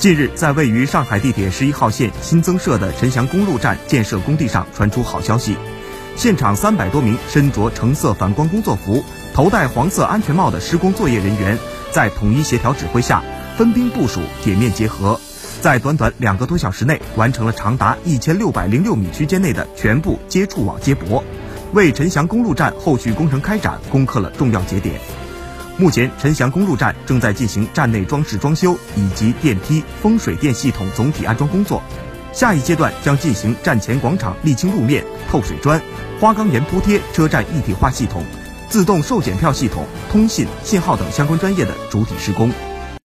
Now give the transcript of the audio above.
近日，在位于上海地铁十一号线新增设的陈翔公路站建设工地上传出好消息，现场三百多名身着橙色反光工作服、头戴黄色安全帽的施工作业人员，在统一协调指挥下，分兵部署，铁面结合，在短短两个多小时内完成了长达一千六百零六米区间内的全部接触网接驳，为陈翔公路站后续工程开展攻克了重要节点。目前，陈翔公路站正在进行站内装饰装修以及电梯、风水电系统总体安装工作。下一阶段将进行站前广场沥青路面、透水砖、花岗岩铺贴、车站一体化系统、自动售检票系统、通信、信号等相关专业的主体施工。